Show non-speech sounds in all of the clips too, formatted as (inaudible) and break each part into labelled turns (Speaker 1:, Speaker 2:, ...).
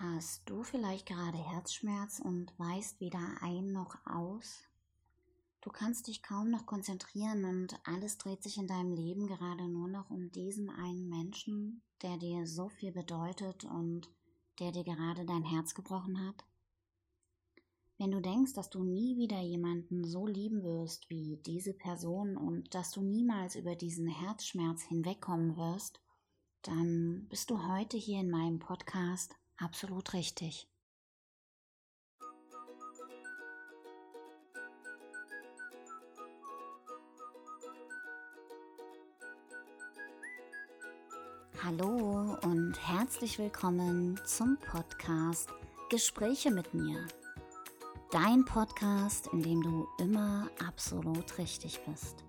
Speaker 1: Hast du vielleicht gerade Herzschmerz und weißt weder ein noch aus? Du kannst dich kaum noch konzentrieren und alles dreht sich in deinem Leben gerade nur noch um diesen einen Menschen, der dir so viel bedeutet und der dir gerade dein Herz gebrochen hat? Wenn du denkst, dass du nie wieder jemanden so lieben wirst wie diese Person und dass du niemals über diesen Herzschmerz hinwegkommen wirst, dann bist du heute hier in meinem Podcast absolut richtig. Hallo und herzlich willkommen zum Podcast Gespräche mit mir. Dein Podcast, in dem du immer absolut richtig bist.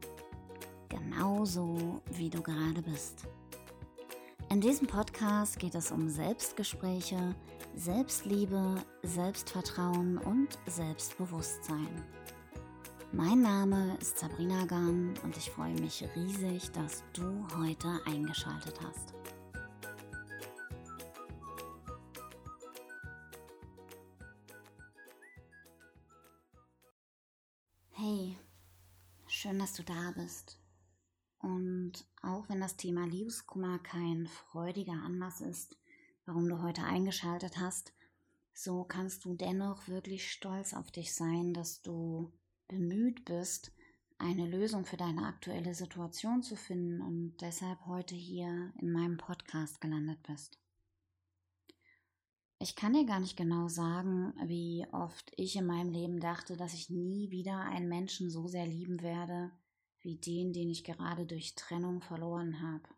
Speaker 1: Genauso wie du gerade bist. In diesem Podcast geht es um Selbstgespräche, Selbstliebe, Selbstvertrauen und Selbstbewusstsein. Mein Name ist Sabrina Gahn und ich freue mich riesig, dass du heute eingeschaltet hast. Hey, schön, dass du da bist. Und auch wenn das Thema Liebeskummer kein freudiger Anlass ist, warum du heute eingeschaltet hast, so kannst du dennoch wirklich stolz auf dich sein, dass du bemüht bist, eine Lösung für deine aktuelle Situation zu finden und deshalb heute hier in meinem Podcast gelandet bist. Ich kann dir gar nicht genau sagen, wie oft ich in meinem Leben dachte, dass ich nie wieder einen Menschen so sehr lieben werde, wie den, den ich gerade durch Trennung verloren habe.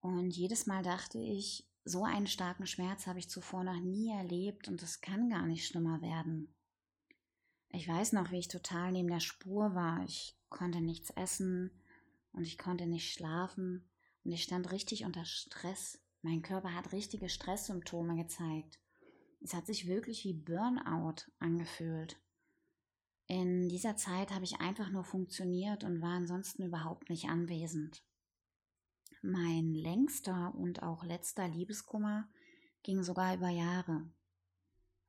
Speaker 1: Und jedes Mal dachte ich, so einen starken Schmerz habe ich zuvor noch nie erlebt und es kann gar nicht schlimmer werden. Ich weiß noch, wie ich total neben der Spur war. Ich konnte nichts essen und ich konnte nicht schlafen und ich stand richtig unter Stress. Mein Körper hat richtige Stresssymptome gezeigt. Es hat sich wirklich wie Burnout angefühlt. In dieser Zeit habe ich einfach nur funktioniert und war ansonsten überhaupt nicht anwesend. Mein längster und auch letzter Liebeskummer ging sogar über Jahre,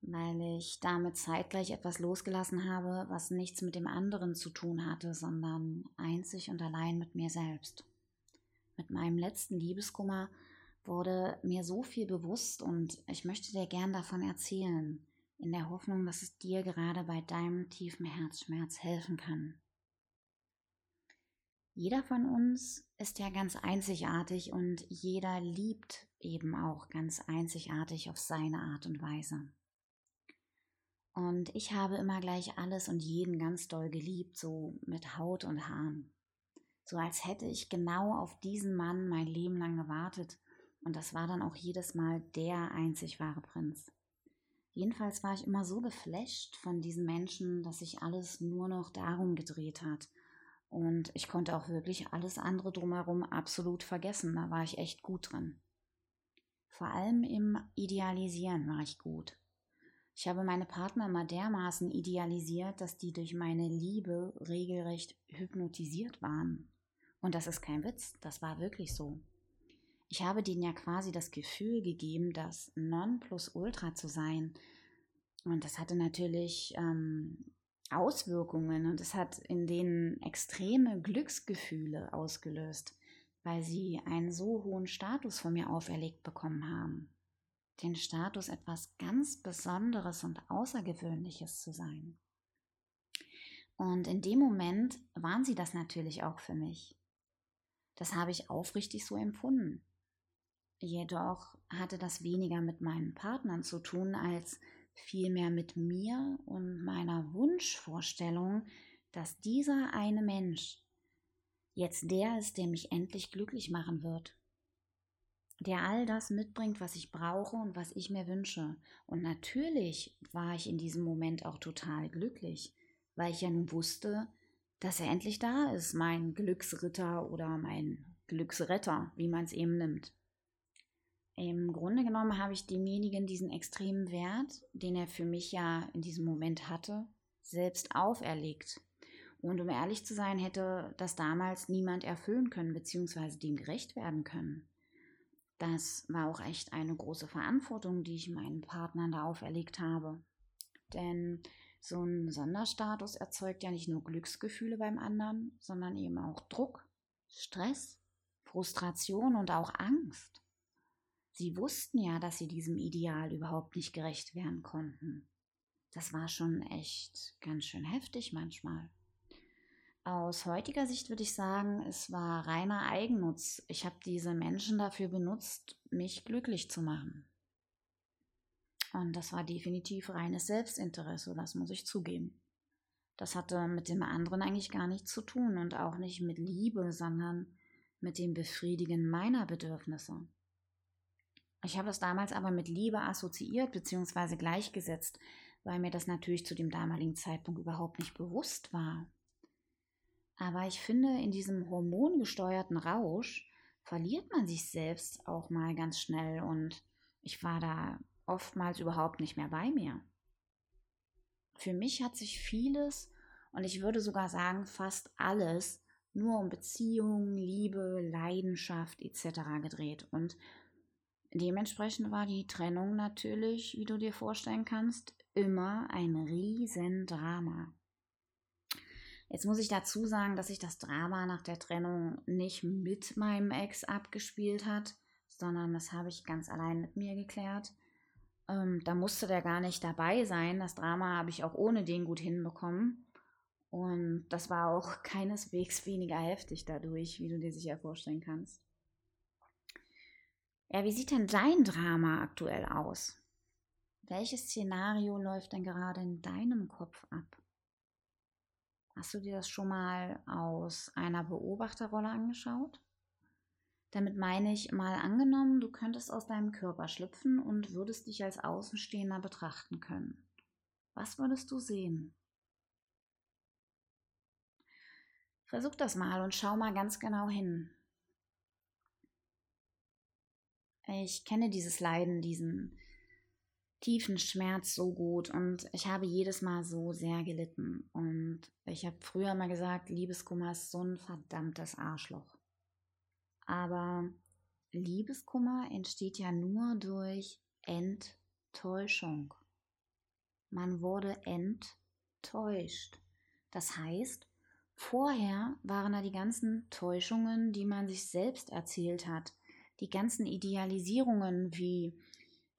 Speaker 1: weil ich damit zeitgleich etwas losgelassen habe, was nichts mit dem anderen zu tun hatte, sondern einzig und allein mit mir selbst. Mit meinem letzten Liebeskummer wurde mir so viel bewusst und ich möchte dir gern davon erzählen, in der Hoffnung, dass es dir gerade bei deinem tiefen Herzschmerz helfen kann. Jeder von uns ist ja ganz einzigartig und jeder liebt eben auch ganz einzigartig auf seine Art und Weise. Und ich habe immer gleich alles und jeden ganz doll geliebt, so mit Haut und Haaren. So als hätte ich genau auf diesen Mann mein Leben lang gewartet und das war dann auch jedes Mal der einzig wahre Prinz. Jedenfalls war ich immer so geflasht von diesen Menschen, dass sich alles nur noch darum gedreht hat. Und ich konnte auch wirklich alles andere drumherum absolut vergessen. Da war ich echt gut drin. Vor allem im Idealisieren war ich gut. Ich habe meine Partner immer dermaßen idealisiert, dass die durch meine Liebe regelrecht hypnotisiert waren. Und das ist kein Witz, das war wirklich so. Ich habe denen ja quasi das Gefühl gegeben, das Nonplusultra zu sein. Und das hatte natürlich ähm, Auswirkungen und es hat in denen extreme Glücksgefühle ausgelöst, weil sie einen so hohen Status von mir auferlegt bekommen haben. Den Status, etwas ganz Besonderes und Außergewöhnliches zu sein. Und in dem Moment waren sie das natürlich auch für mich. Das habe ich aufrichtig so empfunden. Jedoch hatte das weniger mit meinen Partnern zu tun, als vielmehr mit mir und meiner Wunschvorstellung, dass dieser eine Mensch jetzt der ist, der mich endlich glücklich machen wird. Der all das mitbringt, was ich brauche und was ich mir wünsche. Und natürlich war ich in diesem Moment auch total glücklich, weil ich ja nun wusste, dass er endlich da ist, mein Glücksritter oder mein Glücksretter, wie man es eben nimmt. Im Grunde genommen habe ich demjenigen diesen extremen Wert, den er für mich ja in diesem Moment hatte, selbst auferlegt. Und um ehrlich zu sein, hätte das damals niemand erfüllen können, beziehungsweise dem gerecht werden können. das war auch echt eine große Verantwortung, die ich meinen Partnern da auferlegt habe. Denn so ein Sonderstatus erzeugt ja nicht nur Glücksgefühle beim anderen, sondern eben auch Druck, Stress, Frustration und auch Angst. Sie wussten ja, dass sie diesem Ideal überhaupt nicht gerecht werden konnten. Das war schon echt ganz schön heftig manchmal. Aus heutiger Sicht würde ich sagen, es war reiner Eigennutz. Ich habe diese Menschen dafür benutzt, mich glücklich zu machen. Und das war definitiv reines Selbstinteresse, das muss ich zugeben. Das hatte mit dem anderen eigentlich gar nichts zu tun und auch nicht mit Liebe, sondern mit dem Befriedigen meiner Bedürfnisse. Ich habe das damals aber mit Liebe assoziiert bzw. gleichgesetzt, weil mir das natürlich zu dem damaligen Zeitpunkt überhaupt nicht bewusst war. Aber ich finde, in diesem hormongesteuerten Rausch verliert man sich selbst auch mal ganz schnell und ich war da oftmals überhaupt nicht mehr bei mir. Für mich hat sich vieles und ich würde sogar sagen fast alles nur um Beziehung, Liebe, Leidenschaft etc. gedreht und dementsprechend war die Trennung natürlich, wie du dir vorstellen kannst, immer ein Riesendrama. Jetzt muss ich dazu sagen, dass sich das Drama nach der Trennung nicht mit meinem Ex abgespielt hat, sondern das habe ich ganz allein mit mir geklärt. Ähm, da musste der gar nicht dabei sein. Das Drama habe ich auch ohne den gut hinbekommen. Und das war auch (laughs) keineswegs weniger heftig dadurch, wie du dir sicher vorstellen kannst. Ja, wie sieht denn dein Drama aktuell aus? Welches Szenario läuft denn gerade in deinem Kopf ab? Hast du dir das schon mal aus einer Beobachterrolle angeschaut? Damit meine ich mal angenommen, du könntest aus deinem Körper schlüpfen und würdest dich als Außenstehender betrachten können. Was würdest du sehen? Versuch das mal und schau mal ganz genau hin. Ich kenne dieses Leiden, diesen tiefen Schmerz so gut und ich habe jedes Mal so sehr gelitten. Und ich habe früher mal gesagt, Liebeskummer ist so ein verdammtes Arschloch. Aber Liebeskummer entsteht ja nur durch Enttäuschung. Man wurde enttäuscht. Das heißt, vorher waren da die ganzen Täuschungen, die man sich selbst erzählt hat, die ganzen Idealisierungen wie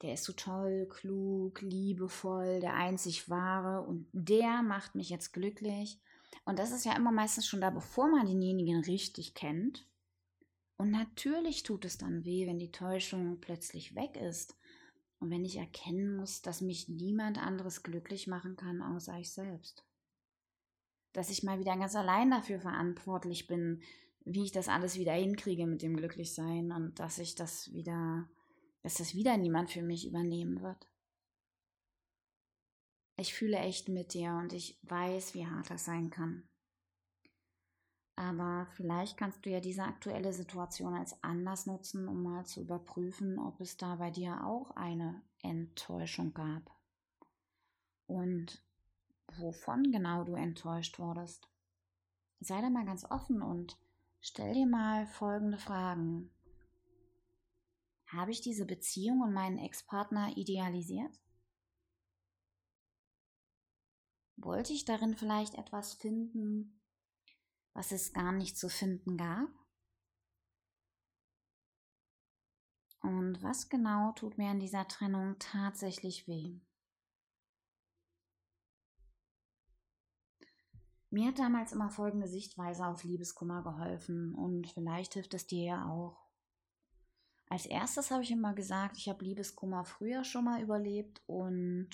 Speaker 1: der ist so toll, klug, liebevoll, der einzig wahre und der macht mich jetzt glücklich. Und das ist ja immer meistens schon da, bevor man denjenigen richtig kennt. Und natürlich tut es dann weh, wenn die Täuschung plötzlich weg ist und wenn ich erkennen muss, dass mich niemand anderes glücklich machen kann, außer ich selbst. Dass ich mal wieder ganz allein dafür verantwortlich bin, wie ich das alles wieder hinkriege mit dem Glücklichsein und dass ich das wieder dass das wieder niemand für mich übernehmen wird. Ich fühle echt mit dir und ich weiß, wie hart das sein kann. Aber vielleicht kannst du ja diese aktuelle Situation als Anlass nutzen, um mal zu überprüfen, ob es da bei dir auch eine Enttäuschung gab. Und wovon genau du enttäuscht wurdest. Sei da mal ganz offen und stell dir mal folgende Fragen. Habe ich diese Beziehung und meinen Ex-Partner idealisiert? Wollte ich darin vielleicht etwas finden, was es gar nicht zu finden gab? Und was genau tut mir an dieser Trennung tatsächlich weh? Mir hat damals immer folgende Sichtweise auf Liebeskummer geholfen und vielleicht hilft es dir ja auch. Als erstes habe ich immer gesagt, ich habe Liebeskummer früher schon mal überlebt und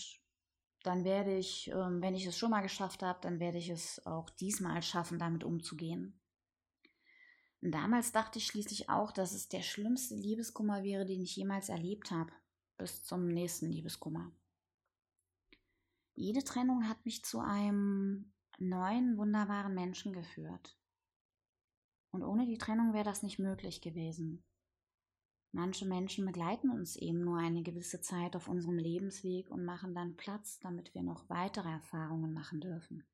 Speaker 1: dann werde ich, ähm, wenn ich es schon mal geschafft habe, dann werde ich es auch diesmal schaffen, damit umzugehen. Damals dachte ich schließlich auch, dass es der schlimmste Liebeskummer wäre, den ich jemals erlebt habe, bis zum nächsten Liebeskummer. Jede Trennung hat mich zu einem neuen, wunderbaren Menschen geführt. Und ohne die Trennung wäre das nicht möglich gewesen. Manche Menschen begleiten uns eben nur eine gewisse Zeit auf unserem Lebensweg und machen dann Platz, damit wir noch weitere Erfahrungen machen dürfen.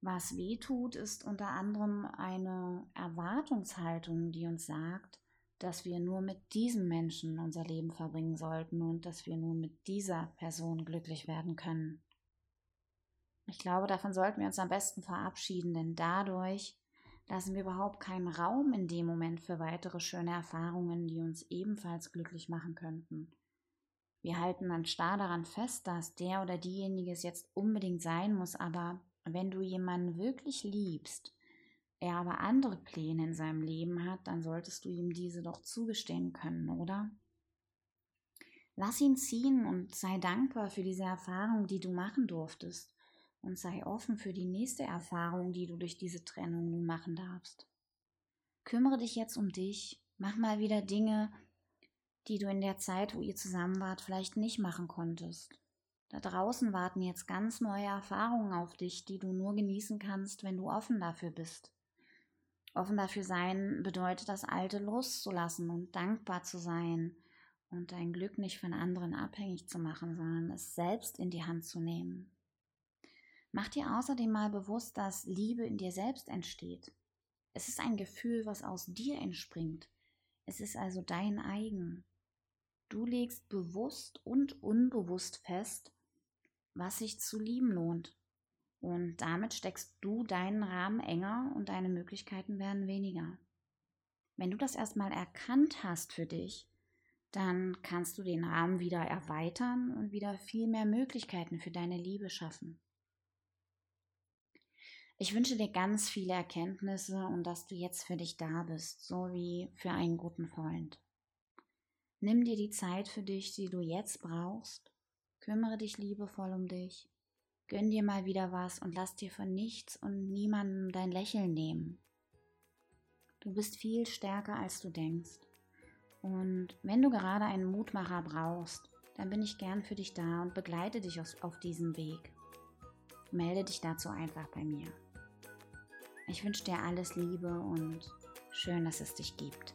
Speaker 1: Was weh tut, ist unter anderem eine Erwartungshaltung, die uns sagt, dass wir nur mit diesem Menschen unser Leben verbringen sollten und dass wir nur mit dieser Person glücklich werden können. Ich glaube, davon sollten wir uns am besten verabschieden, denn dadurch lassen wir überhaupt keinen Raum in dem Moment für weitere schöne Erfahrungen, die uns ebenfalls glücklich machen könnten. Wir halten dann starr daran fest, dass der oder diejenige es jetzt unbedingt sein muss, aber wenn du jemanden wirklich liebst, er aber andere Pläne in seinem Leben hat, dann solltest du ihm diese doch zugestehen können, oder? Lass ihn ziehen und sei dankbar für diese Erfahrung, die du machen durftest und sei offen für die nächste Erfahrung, die du durch diese Trennung nun machen darfst. Kümmere dich jetzt um dich, mach mal wieder Dinge, die du in der Zeit, wo ihr zusammen wart, vielleicht nicht machen konntest. Da draußen warten jetzt ganz neue Erfahrungen auf dich, die du nur genießen kannst, wenn du offen dafür bist. Offen dafür sein bedeutet, das Alte loszulassen und dankbar zu sein und dein Glück nicht von anderen abhängig zu machen, sondern es selbst in die Hand zu nehmen. Mach dir außerdem mal bewusst, dass Liebe in dir selbst entsteht. Es ist ein Gefühl, was aus dir entspringt. Es ist also dein eigen. Du legst bewusst und unbewusst fest, was sich zu lieben lohnt. Und damit steckst du deinen Rahmen enger und deine Möglichkeiten werden weniger. Wenn du das erstmal erkannt hast für dich, dann kannst du den Rahmen wieder erweitern und wieder viel mehr Möglichkeiten für deine Liebe schaffen. Ich wünsche dir ganz viele Erkenntnisse und dass du jetzt für dich da bist, so wie für einen guten Freund. Nimm dir die Zeit für dich, die du jetzt brauchst. Kümmere dich liebevoll um dich. Gönn dir mal wieder was und lass dir von nichts und niemandem dein Lächeln nehmen. Du bist viel stärker, als du denkst. Und wenn du gerade einen Mutmacher brauchst, dann bin ich gern für dich da und begleite dich auf diesem Weg. Melde dich dazu einfach bei mir. Ich wünsche dir alles Liebe und schön, dass es dich gibt.